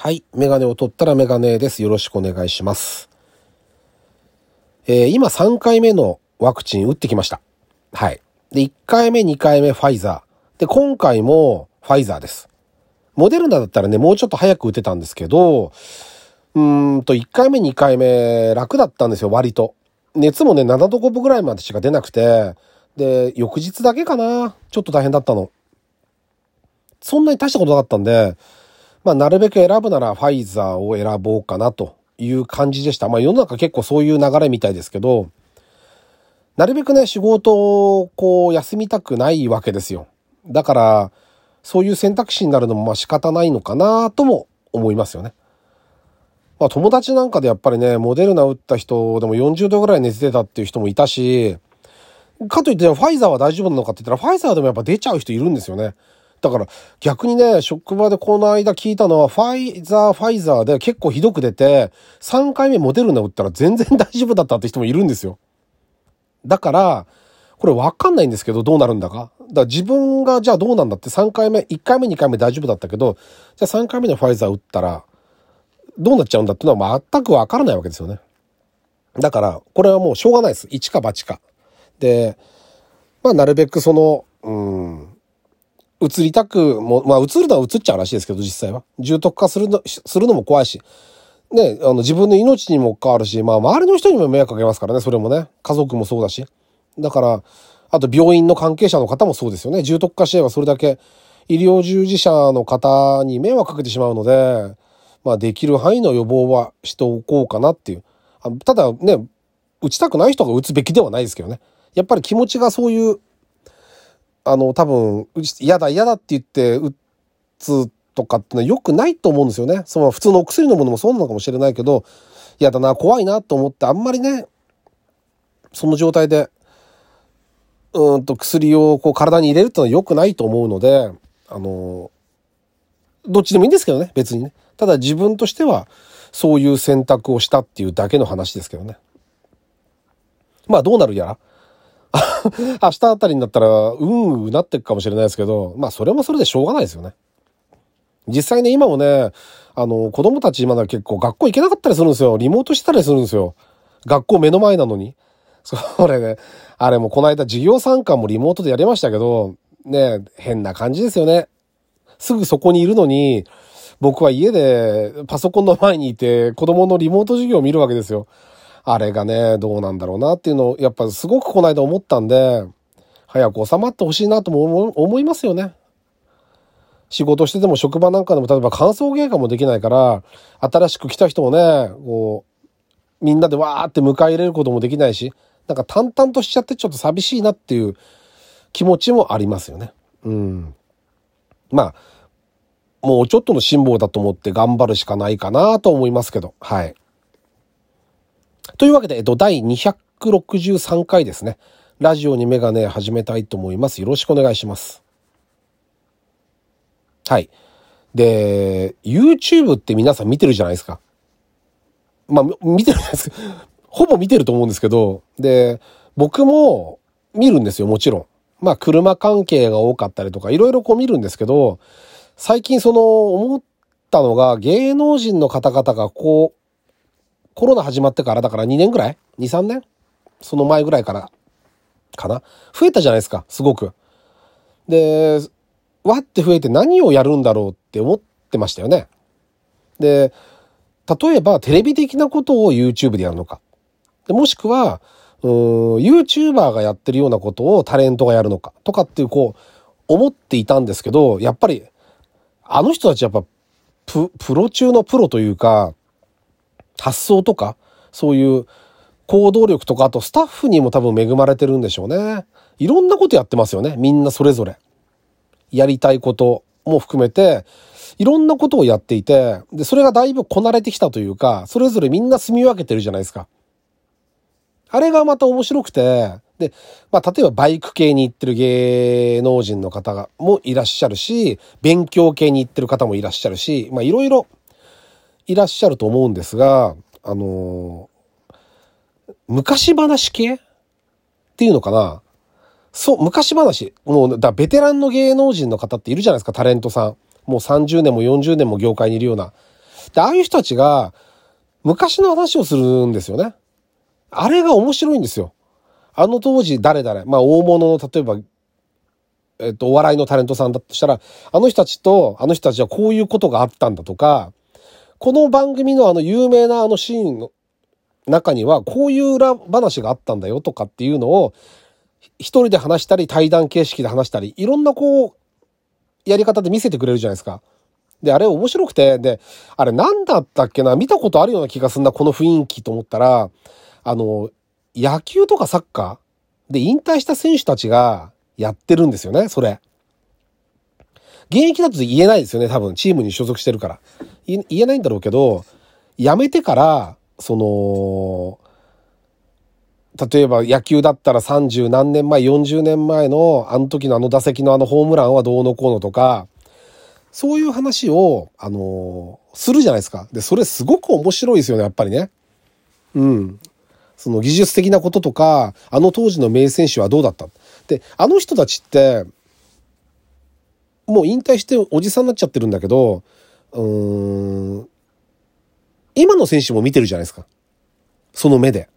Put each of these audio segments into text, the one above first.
はい。メガネを取ったらメガネです。よろしくお願いします。えー今3回目のワクチン打ってきました。はい。で、1回目、2回目ファイザー。で、今回もファイザーです。モデルナだったらね、もうちょっと早く打てたんですけど、うーんと、1回目、2回目楽だったんですよ、割と。熱もね、7度5分ぐらいまでしか出なくて、で、翌日だけかな。ちょっと大変だったの。そんなに大したことなかったんで、まあ、なるべく選ぶならファイザーを選ぼうかなという感じでした。まあ、世の中結構そういう流れみたいですけど、なるべくね、仕事をこう休みたくないわけですよ。だから、そういう選択肢になるのもまあ仕方ないのかなとも思いますよね。まあ、友達なんかでやっぱりね、モデルナ打った人でも40度ぐらい熱出たっていう人もいたし、かといってファイザーは大丈夫なのかって言ったら、ファイザーでもやっぱ出ちゃう人いるんですよね。だから逆にね、職場でこの間聞いたのは、ファイザー、ファイザーで結構ひどく出て、3回目モデルナ打ったら全然大丈夫だったって人もいるんですよ。だから、これわかんないんですけど、どうなるんだか。だから自分がじゃあどうなんだって3回目、1回目2回目大丈夫だったけど、じゃあ3回目のファイザー打ったら、どうなっちゃうんだっていうのは全くわからないわけですよね。だから、これはもうしょうがないです。一か八か。で、まあ、なるべくその、うん、移りたくも、まあ、移るのは移っちゃうらしいですけど、実際は。重篤化するの、するのも怖いし。ね、あの、自分の命にも関わるし、まあ、周りの人にも迷惑かけますからね、それもね。家族もそうだし。だから、あと病院の関係者の方もそうですよね。重篤化しればそれだけ医療従事者の方に迷惑かけてしまうので、まあ、できる範囲の予防はしておこうかなっていう。あただね、打ちたくない人が打つべきではないですけどね。やっぱり気持ちがそういう、あの、多分、嫌だ嫌だって言って打つとかってのは良くないと思うんですよね。その普通のお薬飲むのもそうなのかもしれないけど、嫌だな、怖いなと思ってあんまりね、その状態で、うんと薬をこう体に入れるってのは良くないと思うので、あの、どっちでもいいんですけどね、別にね。ただ自分としては、そういう選択をしたっていうだけの話ですけどね。まあどうなるやら。明日あたりになったら、うんうなっていくかもしれないですけど、まあそれもそれでしょうがないですよね。実際ね、今もね、あの、子供たちまだ結構学校行けなかったりするんですよ。リモートしたりするんですよ。学校目の前なのに。それね、あれもこの間授業参観もリモートでやりましたけど、ね、変な感じですよね。すぐそこにいるのに、僕は家でパソコンの前にいて子供のリモート授業を見るわけですよ。あれがね、どうなんだろうなっていうのを、やっぱすごくこの間思ったんで、早く収まってほしいなとも思いますよね。仕事してても職場なんかでも例えば感想芸化もできないから、新しく来た人をね、こう、みんなでわーって迎え入れることもできないし、なんか淡々としちゃってちょっと寂しいなっていう気持ちもありますよね。うん。まあ、もうちょっとの辛抱だと思って頑張るしかないかなと思いますけど、はい。というわけで、えっと、第263回ですね。ラジオにメガネ始めたいと思います。よろしくお願いします。はい。で、YouTube って皆さん見てるじゃないですか。まあ、見てるんですか。ほぼ見てると思うんですけど、で、僕も見るんですよ、もちろん。まあ、車関係が多かったりとか、いろいろこう見るんですけど、最近その、思ったのが、芸能人の方々がこう、コロナ始まってから、だから2年ぐらい ?2、3年？その前ぐらいから、かな？増えたじゃないですか、すごく。で、わって増えて何をやるんだろうって思ってましたよね。で、例えばテレビ的なことを YouTube でやるのか。でもしくは、うーん、YouTuber がやってるようなことをタレントがやるのか。とかっていう、こう、思っていたんですけど、やっぱり、あの人たちやっぱ、プ、プロ中のプロというか、発想とか、そういう行動力とか、あとスタッフにも多分恵まれてるんでしょうね。いろんなことやってますよね。みんなそれぞれ。やりたいことも含めて、いろんなことをやっていて、で、それがだいぶこなれてきたというか、それぞれみんな住み分けてるじゃないですか。あれがまた面白くて、で、まあ、例えばバイク系に行ってる芸能人の方もいらっしゃるし、勉強系に行ってる方もいらっしゃるし、まあ、いろいろいらっしゃると思うんですが、あのー昔話系っていうのかな？そう、昔話。もう、だベテランの芸能人の方っているじゃないですか、タレントさん。もう30年も40年も業界にいるような。で、ああいう人たちが、昔の話をするんですよね。あれが面白いんですよ。あの当時誰々、まあ大物の、例えば、えっと、お笑いのタレントさんだとしたら、あの人たちと、あの人たちはこういうことがあったんだとか、この番組のあの有名なあのシーンの中には、こういう裏話があったんだよとかっていうのを、一人で話したり、対談形式で話したり、いろんなこう、やり方で見せてくれるじゃないですか。で、あれ面白くて、で、あれ何だったっけな見たことあるような気がすんな、この雰囲気と思ったら、あの、野球とかサッカーで引退した選手たちがやってるんですよね、それ。現役だと言えないですよね、多分。チームに所属してるから。言えないんだろうけど、辞めてから、その、例えば野球だったら30何年前、40年前のあの時のあの打席のあのホームランはどうのこうのとか、そういう話を、あのー、するじゃないですか。で、それすごく面白いですよね、やっぱりね。うん。その技術的なこととか、あの当時の名選手はどうだった？で、あの人たちって、もう引退しておじさんになっちゃってるんだけど、うーん、今の選手も見てるじゃないですか。その目で。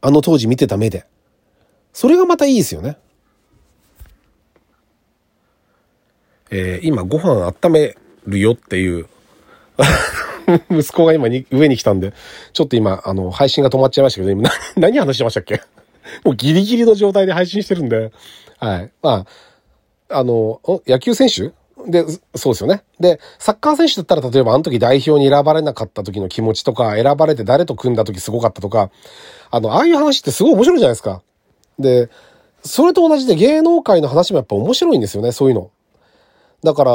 あの当時見てた目で。それがまたいいですよね。えー、今ご飯温めるよっていう 息子が今に上に来たんで、ちょっと今、あの、配信が止まっちゃいましたけど、今何話してましたっけ？もうギリギリの状態で配信してるんで、はい。まあ、あの、野球選手？で、そうですよね。で、サッカー選手だったら、例えばあの時代表に選ばれなかった時の気持ちとか、選ばれて誰と組んだ時すごかったとか、あの、ああいう話ってすごい面白いじゃないですか。で、それと同じで芸能界の話もやっぱ面白いんですよね、そういうの。だから、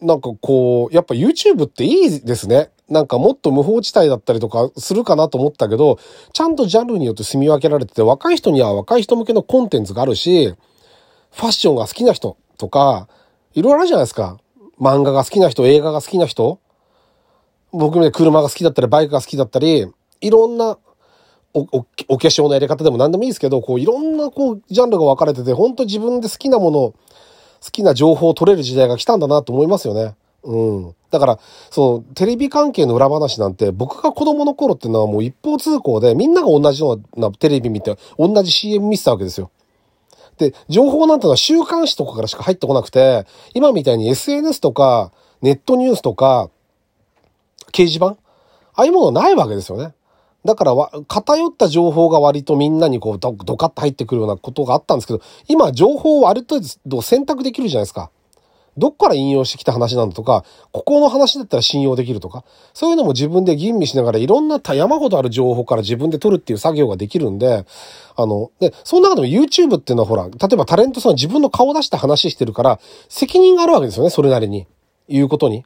なんかこう、やっぱ YouTube っていいですね。なんかもっと無法地帯だったりとかするかなと思ったけど、ちゃんとジャンルによって住み分けられてて、若い人には若い人向けのコンテンツがあるし、ファッションが好きな人とか、いろいろあるじゃないですか。漫画が好きな人、映画が好きな人。僕ね、車が好きだったり、バイクが好きだったり、いろんなお、お、お化粧のやり方でも何でもいいですけど、こういろんなこう、ジャンルが分かれてて、本当自分で好きなもの好きな情報を取れる時代が来たんだなと思いますよね。うん。だから、その、テレビ関係の裏話なんて、僕が子供の頃っていうのはもう一方通行で、みんなが同じようなテレビ見て、同じ CM 見てたわけですよ。で、情報なんてのは週刊誌とかからしか入ってこなくて、今みたいに SNS とか、ネットニュースとか、掲示板？ああいうものないわけですよね。だから、偏った情報が割とみんなにこうド、カッと入ってくるようなことがあったんですけど、今情報を割と選択できるじゃないですか。どっから引用してきた話なんだとか、ここの話だったら信用できるとか、そういうのも自分で吟味しながらいろんな山ほどある情報から自分で取るっていう作業ができるんで、あの、で、その中でも YouTube っていうのはほら、例えばタレントさん自分の顔出して話してるから、責任があるわけですよね、それなりに。言うことに。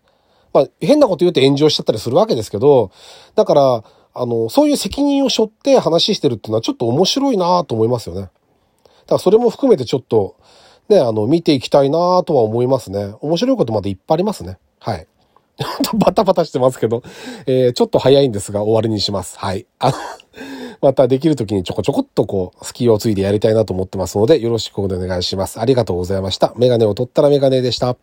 まあ、変なこと言うと炎上しちゃったりするわけですけど、だから、あの、そういう責任を背負って話してるっていうのはちょっと面白いなと思いますよね。だからそれも含めてちょっと、ね、あの、見ていきたいなとは思いますね。面白いことまでいっぱいありますね。はい。バタバタしてますけど、えー、ちょっと早いんですが終わりにします。はい。あの またできる時にちょこちょこっとこう、スキーをついでやりたいなと思ってますので、よろしくお願いします。ありがとうございました。メガネを取ったらメガネでした。